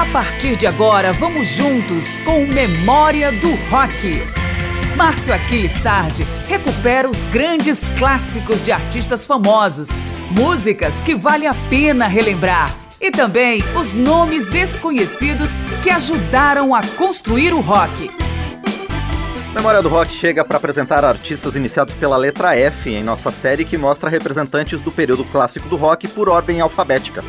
A partir de agora, vamos juntos com Memória do Rock. Márcio Aquiles Sardi recupera os grandes clássicos de artistas famosos, músicas que vale a pena relembrar e também os nomes desconhecidos que ajudaram a construir o rock. Memória do Rock chega para apresentar artistas iniciados pela letra F em nossa série que mostra representantes do período clássico do rock por ordem alfabética.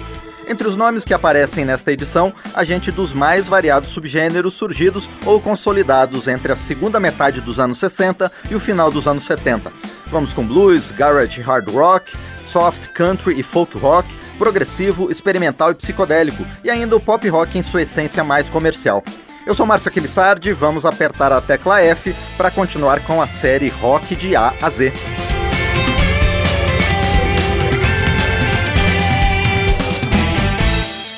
Entre os nomes que aparecem nesta edição, a gente dos mais variados subgêneros surgidos ou consolidados entre a segunda metade dos anos 60 e o final dos anos 70. Vamos com blues, garage hard rock, soft country e folk rock, progressivo, experimental e psicodélico, e ainda o pop rock em sua essência mais comercial. Eu sou Márcio Aquilissardi, vamos apertar a tecla F para continuar com a série Rock de A a Z.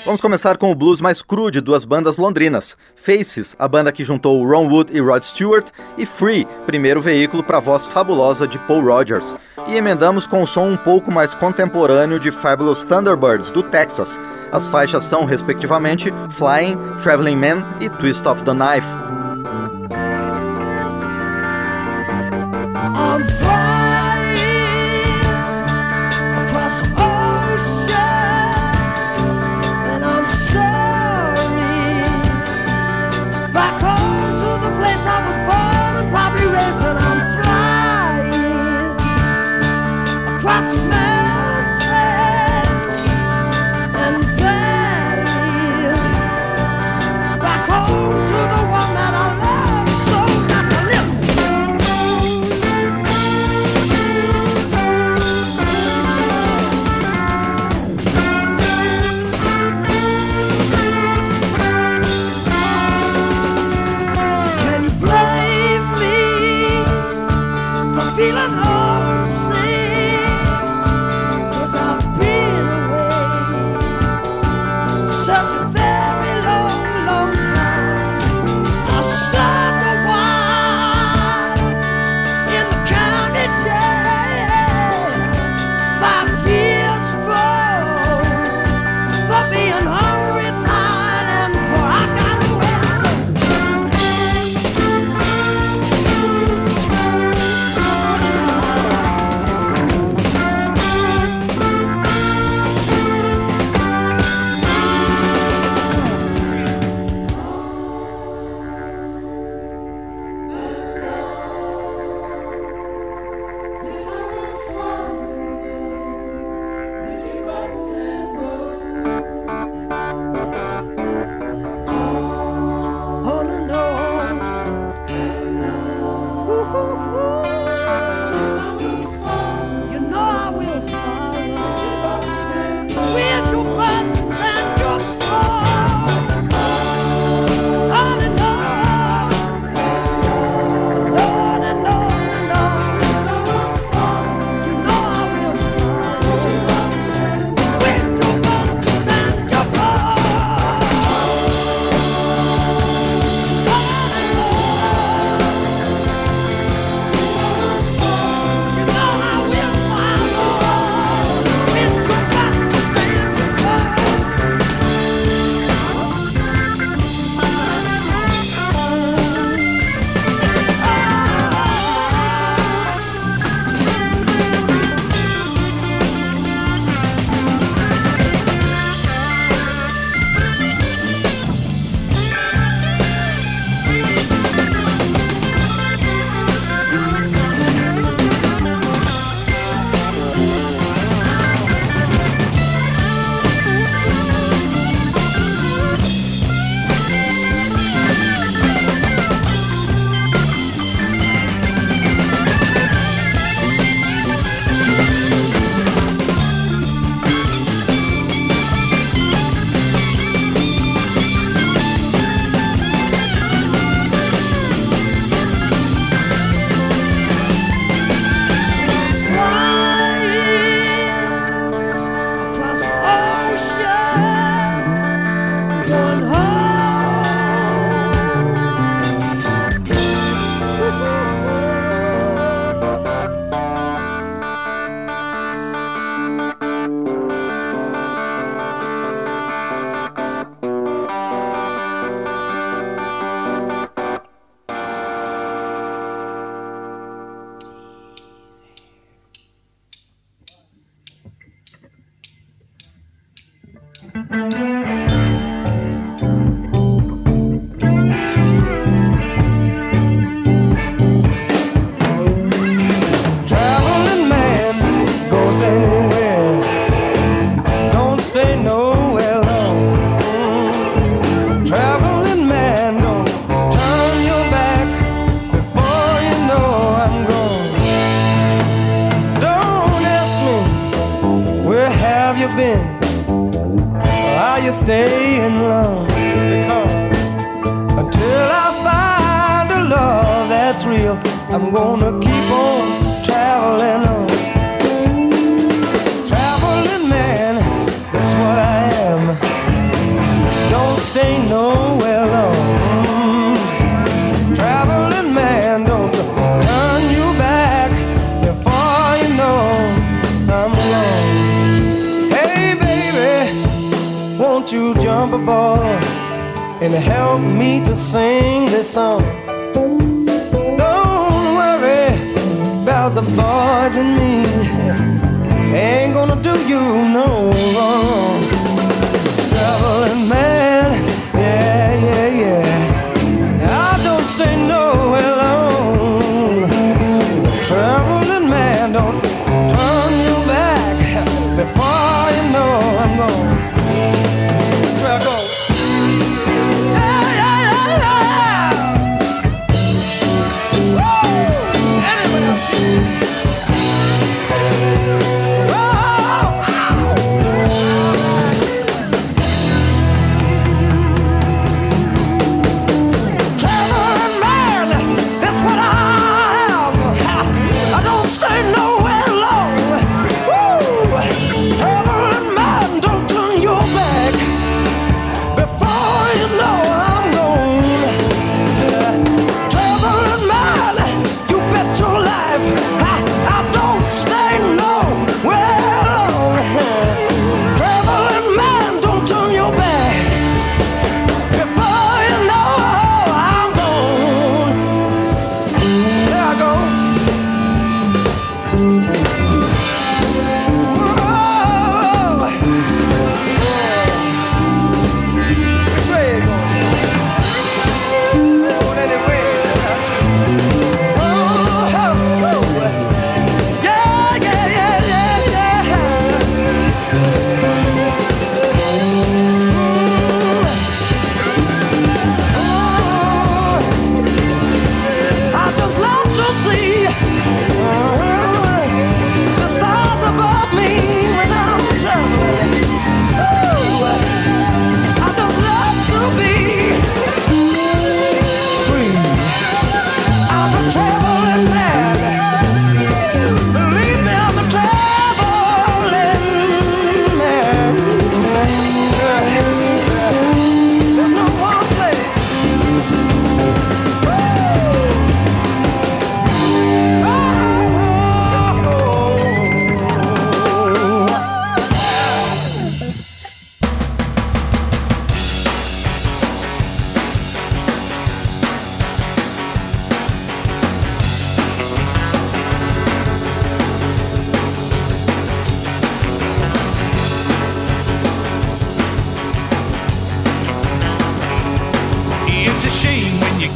Vamos começar com o blues mais cru de duas bandas londrinas: Faces, a banda que juntou Ron Wood e Rod Stewart, e Free, primeiro veículo para a voz fabulosa de Paul Rogers. E emendamos com o som um pouco mais contemporâneo de Fabulous Thunderbirds, do Texas. As faixas são, respectivamente, Flying, Traveling Man e Twist of the Knife. Staying long? Because until I find a love that's real, I'm gonna keep on and help me to sing this song? Don't worry about the boys and me. Ain't gonna do you no wrong.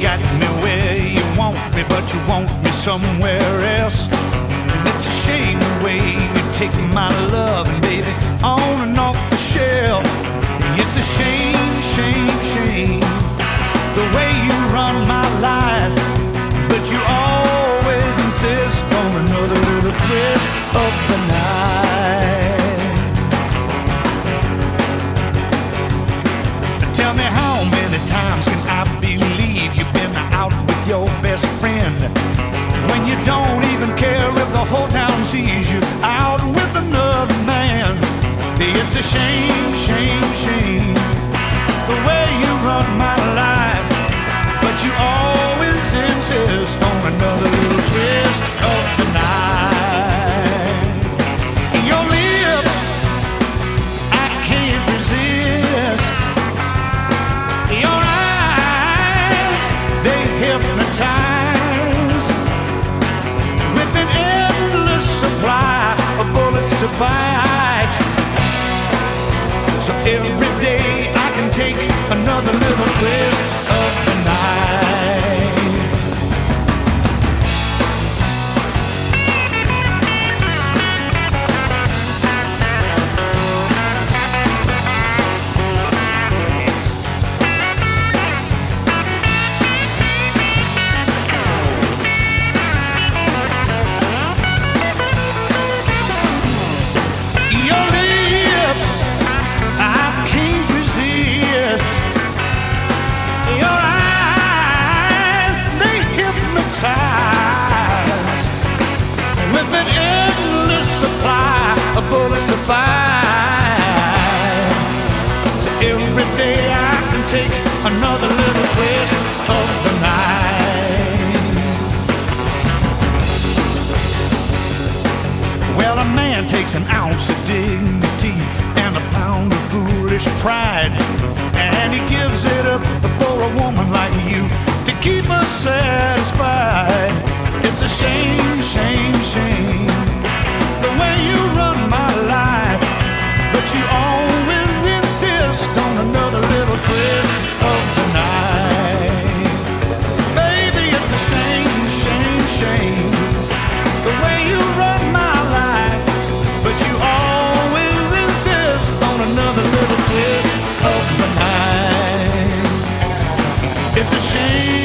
Got me where you want me, but you want me somewhere else. And it's a shame the way you take my love, baby, on and off the shelf. It's a shame, shame, shame the way you run my life, but you always insist on another little twist of the night. Your best friend. When you don't even care if the whole town sees you out with another man? It's a shame, shame, shame the way you run my life, but you always insist on another little twist. Of fight. So every day I can take another little twist of size with an endless supply of bullets to fire. So every day I can take another little twist of the knife. Well, a man takes an ounce of dignity and a pound of foolish pride, and he gives it up for a woman like you keep her satisfied. It's a shame, shame, shame the way you run my life, but you always insist on another little twist of the night. Baby, it's a shame, shame, shame the way you run my life, but you always insist on another little twist of the night. It's a shame.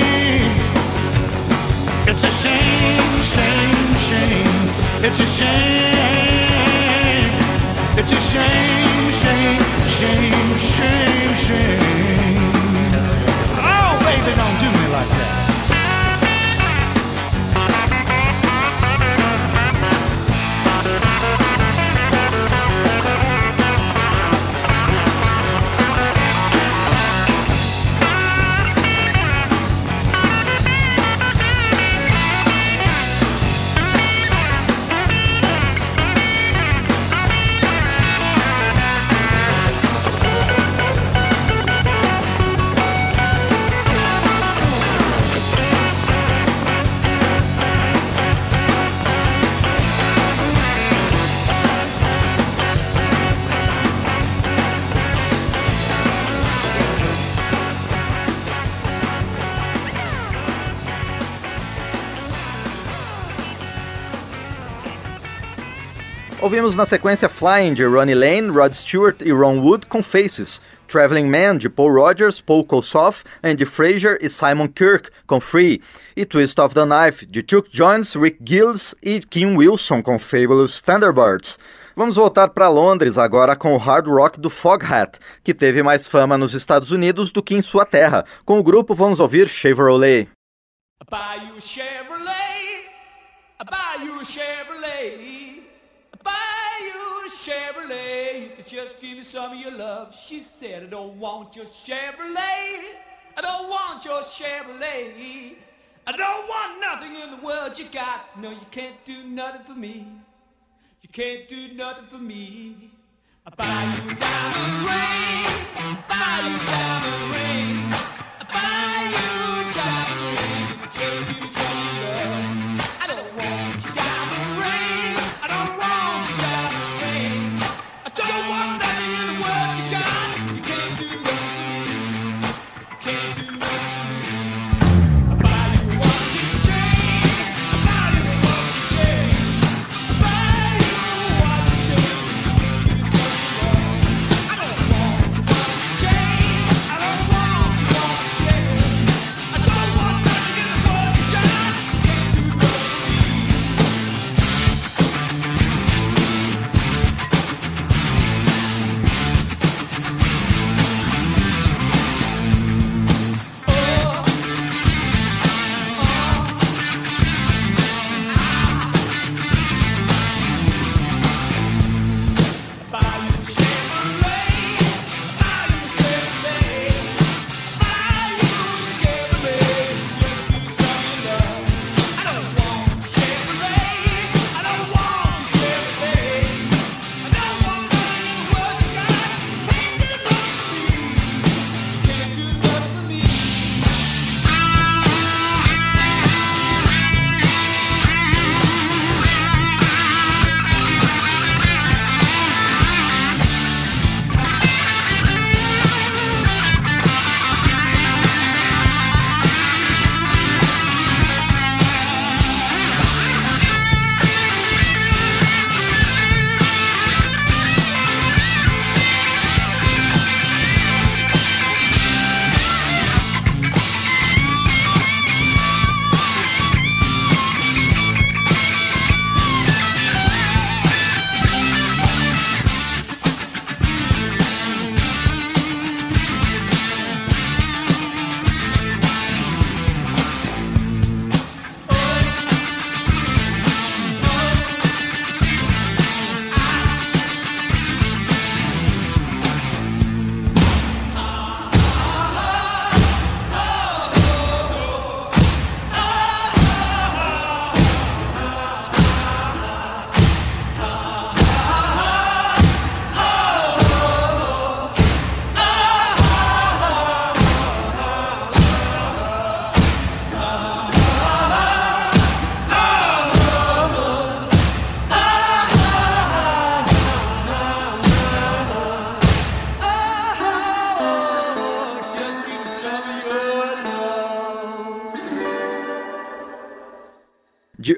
It's a shame, shame, shame. It's a shame. It's a shame, shame, shame, shame, shame. Oh, baby, don't do me like that. Ouvimos na sequência Flying de Ronnie Lane, Rod Stewart e Ron Wood com Faces, Traveling Man de Paul Rogers, Paul Kossoff, Andy Fraser e Simon Kirk com Free, e Twist of the Knife de Chuck Jones, Rick Gills e Kim Wilson com Fabulous Thunderbirds. Vamos voltar para Londres agora com o hard rock do Foghat, que teve mais fama nos Estados Unidos do que em sua terra. Com o grupo vamos ouvir Chevrolet. Chevrolet. You just give me some of your love. She said, I don't want your Chevrolet. I don't want your Chevrolet. I don't want nothing in the world you got. No, you can't do nothing for me. You can't do nothing for me. I buy you a diamond ring. I buy you a diamond ring. I buy you a diamond ring. Just give me some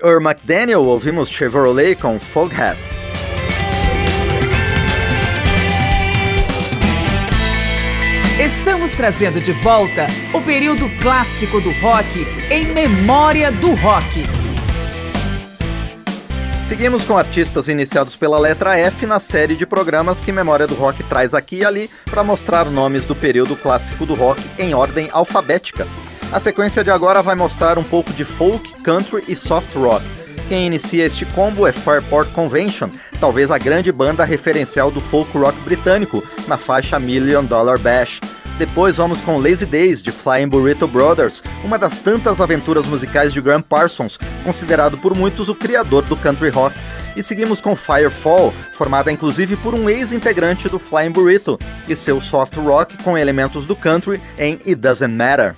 Earl McDaniel, ouvimos Chevrolet com Foghat. Estamos trazendo de volta o período clássico do rock em memória do rock. Seguimos com artistas iniciados pela letra F na série de programas que Memória do Rock traz aqui e ali para mostrar nomes do período clássico do rock em ordem alfabética. A sequência de agora vai mostrar um pouco de folk, country e soft rock. Quem inicia este combo é Fairport Convention, talvez a grande banda referencial do folk rock britânico, na faixa Million Dollar Bash. Depois vamos com Lazy Days, de Flying Burrito Brothers, uma das tantas aventuras musicais de Graham Parsons, considerado por muitos o criador do country rock. E seguimos com Firefall, formada inclusive por um ex-integrante do Flying Burrito, e seu soft rock com elementos do country em It Doesn't Matter.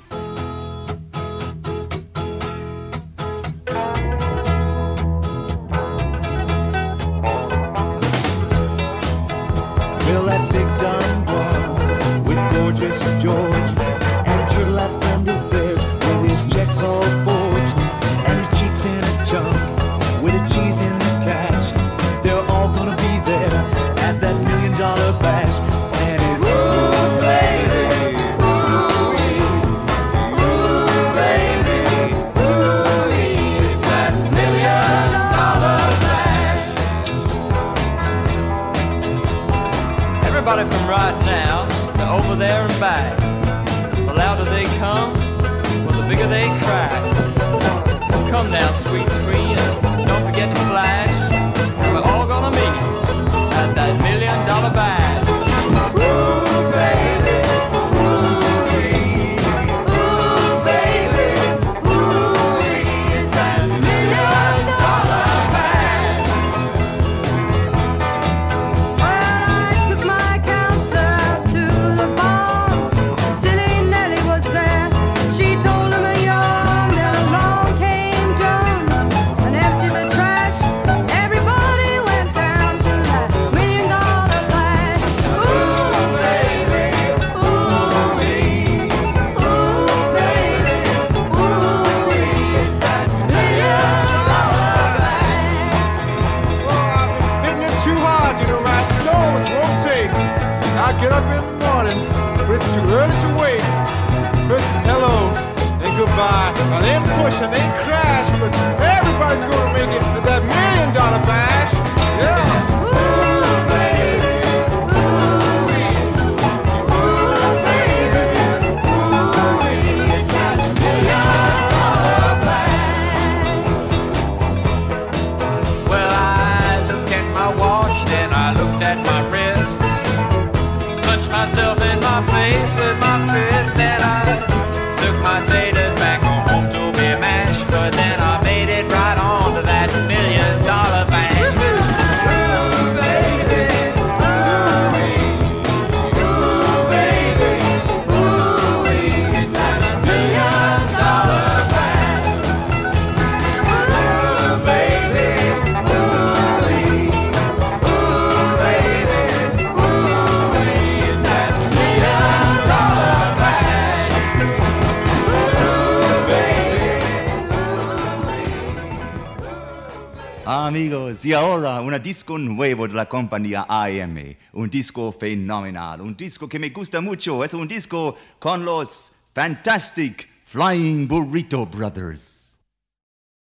Disco nuevo de la compañía AM, un disco fenomenal, un disco que me gusta mucho, es un disco con los Fantastic Flying Burrito Brothers.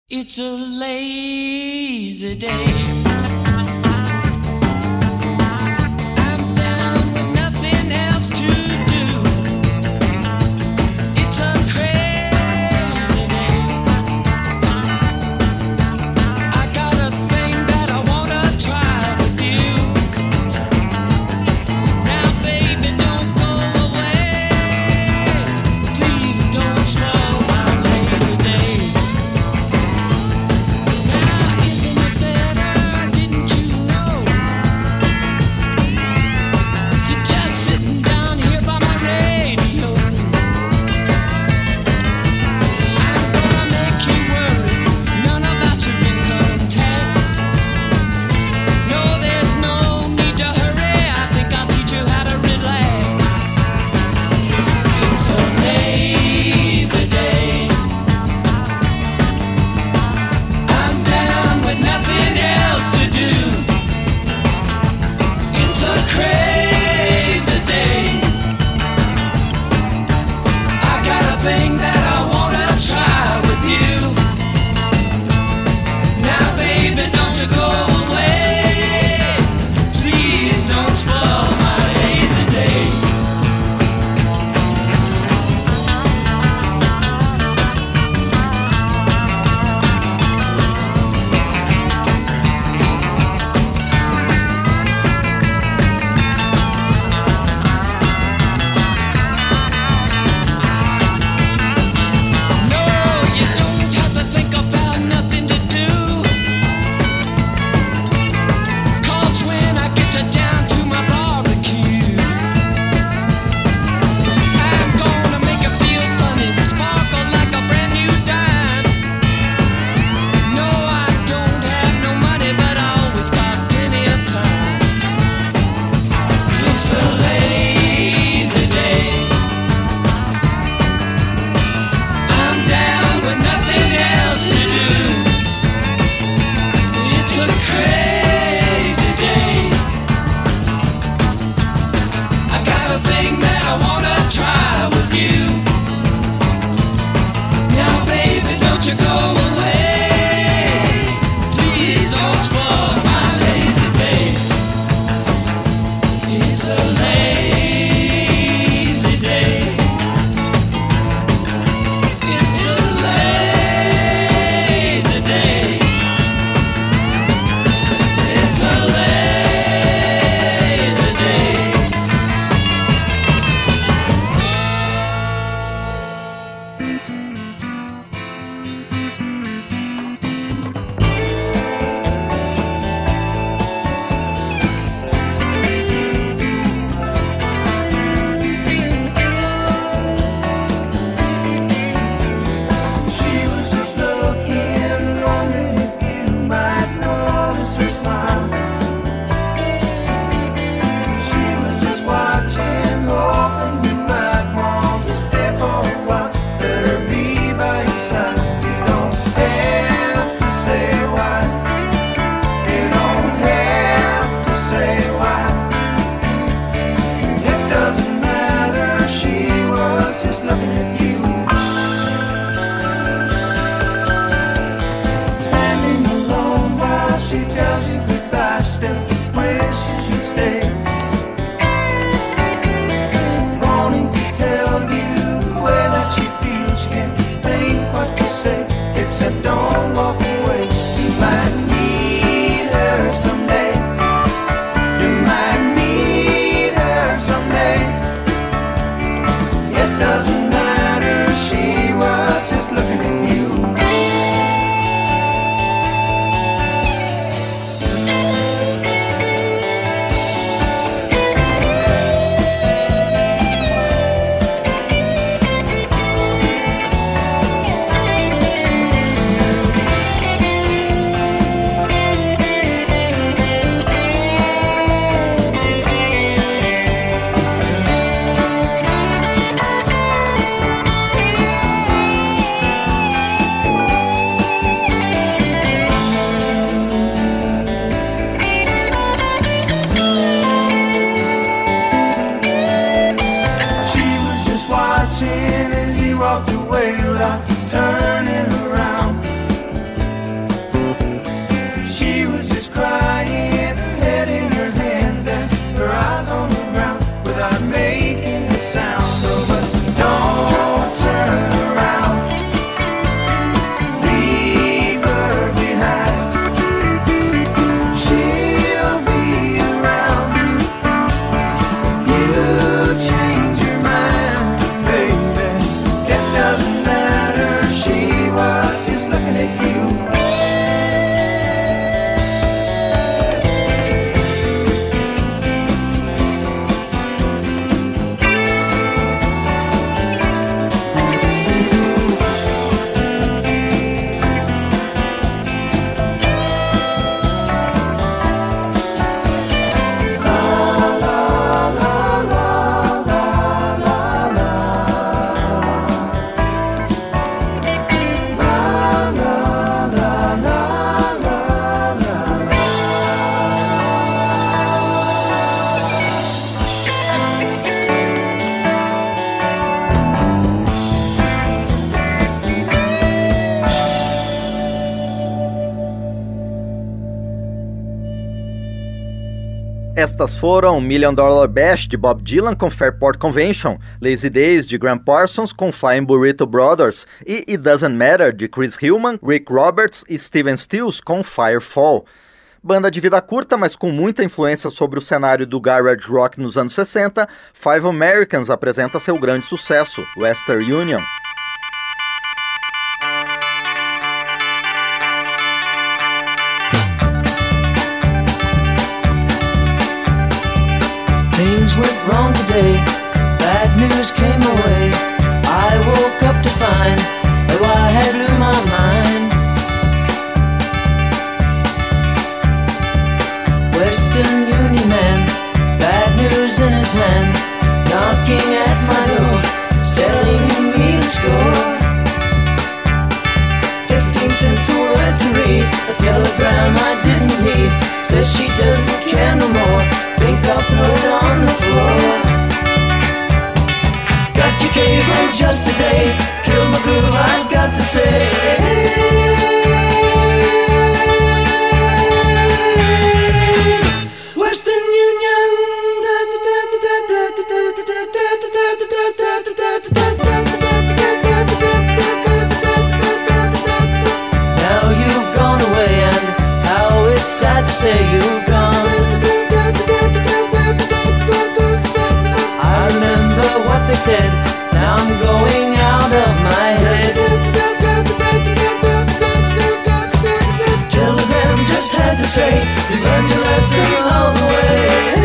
It's a lazy day. Estas foram Million Dollar Bash de Bob Dylan com Fairport Convention, Lazy Days de Graham Parsons com Flying Burrito Brothers e It Doesn't Matter de Chris Hillman, Rick Roberts e Steven Stills com Firefall. Banda de vida curta, mas com muita influência sobre o cenário do garage rock nos anos 60, Five Americans apresenta seu grande sucesso, Western Union. Today, bad news came away. I woke up to find that I had blew my mind. Western Union man, bad news in his hand, knocking at my door, selling me the score. Fifteen cents a word to read, a telegram I didn't need, says she doesn't care no more. Think I'll throw it on the floor. Cable just today, kill my groove, I've got to say. Western Union. Now you've gone away, and how it's sad to say you've gone. I remember what they said. Now I'm going out of my head. Just had to say you've learned your lesson all the way.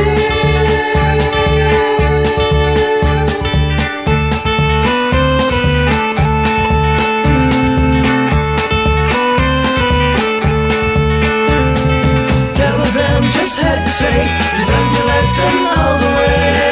Just had to say you've learned your lesson all the way.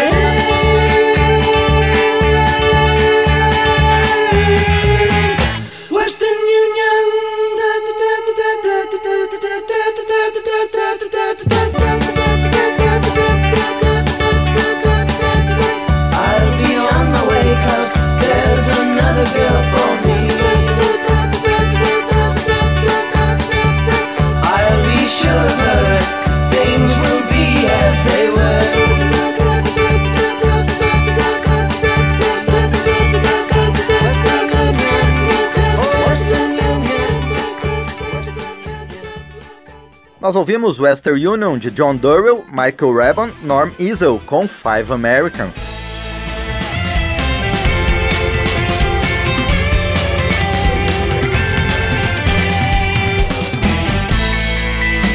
Nós ouvimos Western Union de John Durrell, Michael Rabon, Norm Easel com Five Americans.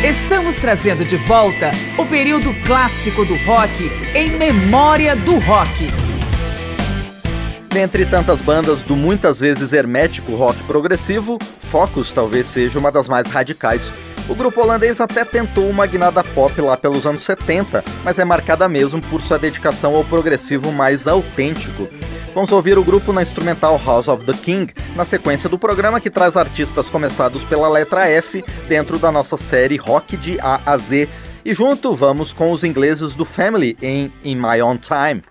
Estamos trazendo de volta o período clássico do rock em memória do rock. Dentre tantas bandas do muitas vezes hermético rock progressivo, Focus talvez seja uma das mais radicais. O grupo holandês até tentou uma guinada pop lá pelos anos 70, mas é marcada mesmo por sua dedicação ao progressivo mais autêntico. Vamos ouvir o grupo na instrumental House of the King, na sequência do programa que traz artistas começados pela letra F dentro da nossa série Rock de A a Z. E junto vamos com os ingleses do Family em In My Own Time.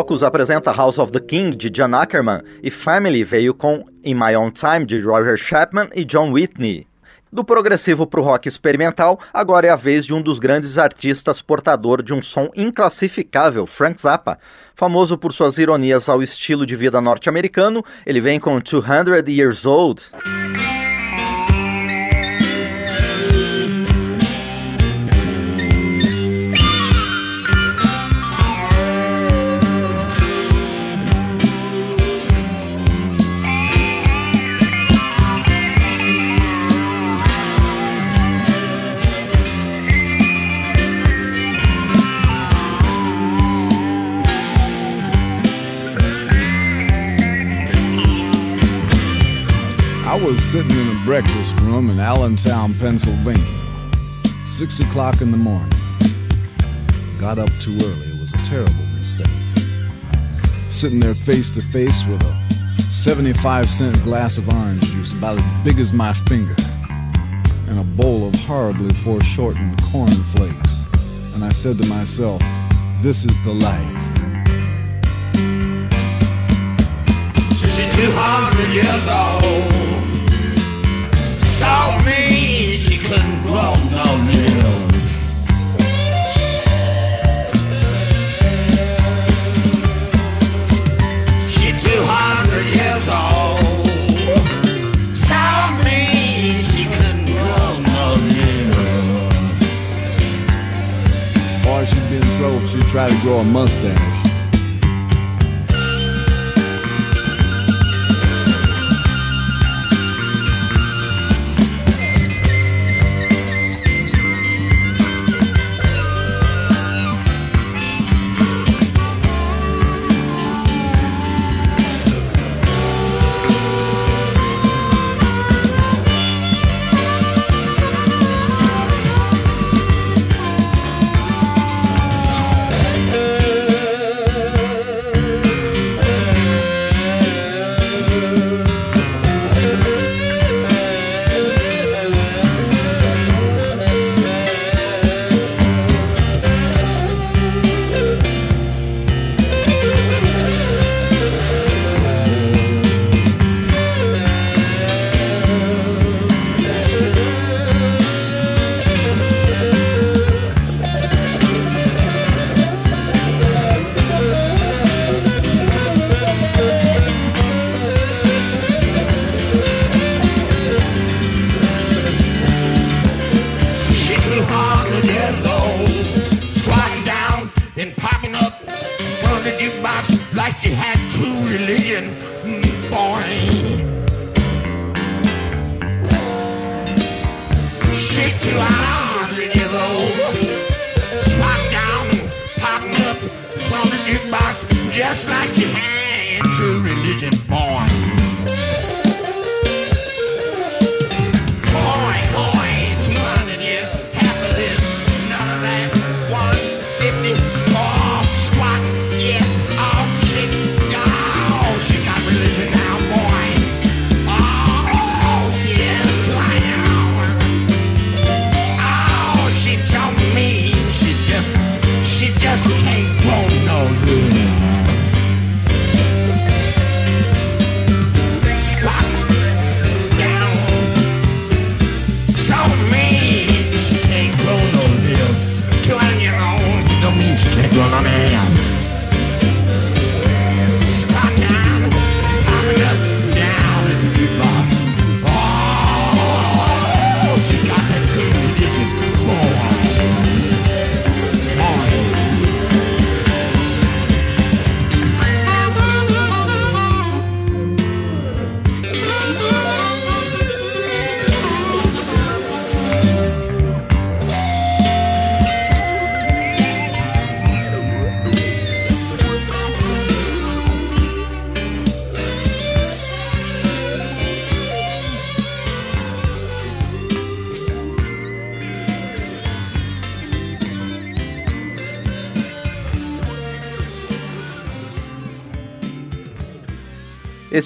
Focus apresenta House of the King, de John Ackerman, e Family veio com In My Own Time, de Roger Chapman e John Whitney. Do progressivo para o rock experimental, agora é a vez de um dos grandes artistas portador de um som inclassificável, Frank Zappa. Famoso por suas ironias ao estilo de vida norte-americano, ele vem com 200 Years Old. Was sitting in a breakfast room in Allentown, Pennsylvania. Six o'clock in the morning. Got up too early. It was a terrible mistake. Sitting there face to face with a 75 cent glass of orange juice about as big as my finger and a bowl of horribly foreshortened corn flakes. And I said to myself, this is the life. She's 200 years old try to grow a mustache.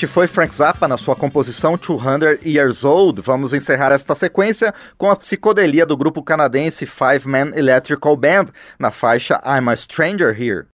Este foi Frank Zappa na sua composição 200 Years Old. Vamos encerrar esta sequência com a psicodelia do grupo canadense Five Man Electrical Band na faixa I'm a Stranger Here.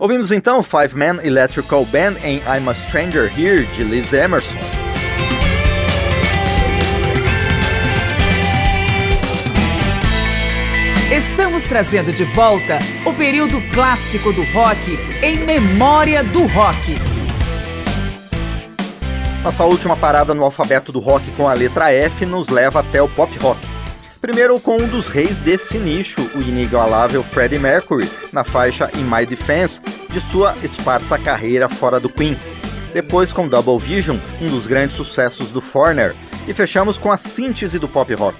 Ouvimos então Five Man Electrical Band em I'm a Stranger Here, de Liz Emerson. Estamos trazendo de volta o período clássico do rock em memória do rock. Nossa última parada no alfabeto do rock com a letra F nos leva até o pop rock. Primeiro com um dos reis desse nicho, o inigualável Freddie Mercury, na faixa In My Defense, de sua esparsa carreira fora do Queen. Depois com Double Vision, um dos grandes sucessos do Foreigner. E fechamos com a síntese do pop rock.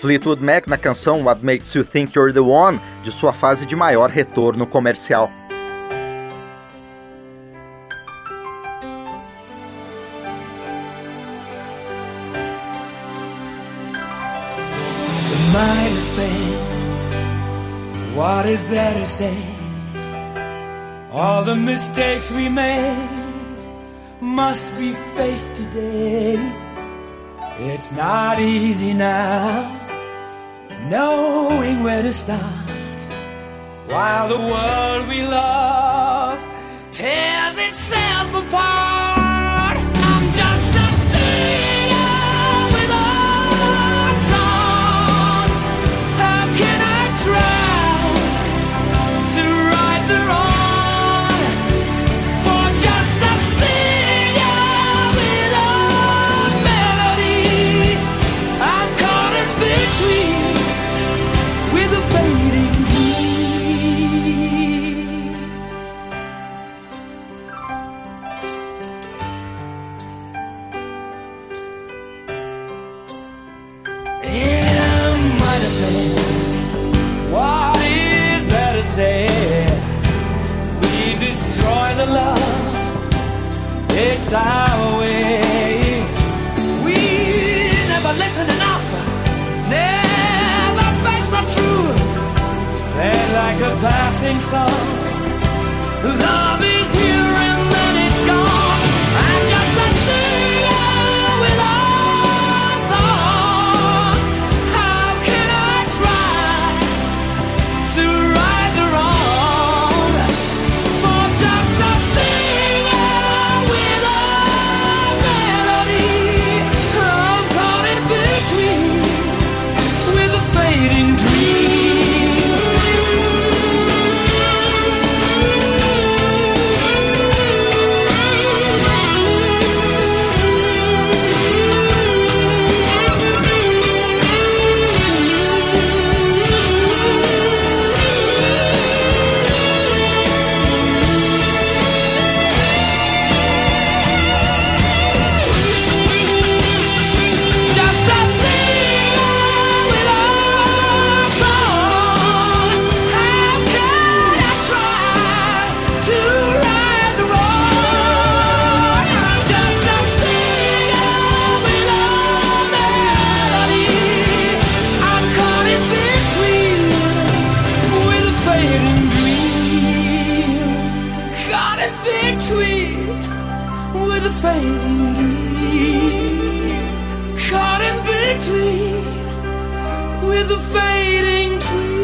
Fleetwood Mac na canção What Makes You Think You're the One, de sua fase de maior retorno comercial. What is there to say? All the mistakes we made must be faced today. It's not easy now, knowing where to start. While the world we love tears itself apart. Between with a fading dream caught in between with a fading dream.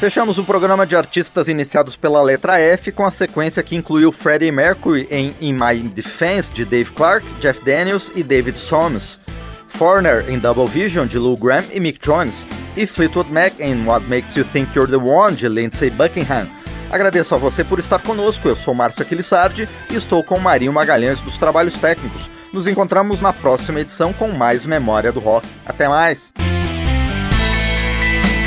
Fechamos o programa de artistas iniciados pela letra F com a sequência que incluiu Freddie Mercury em In My Defense de Dave Clark, Jeff Daniels e David Soames, Foreigner em Double Vision de Lou Graham e Mick Jones, e Fleetwood Mac em What Makes You Think You're the One de Lindsey Buckingham. Agradeço a você por estar conosco, eu sou Márcio Aquilissardi e estou com Marinho Magalhães dos Trabalhos Técnicos. Nos encontramos na próxima edição com mais Memória do Rock. Até mais!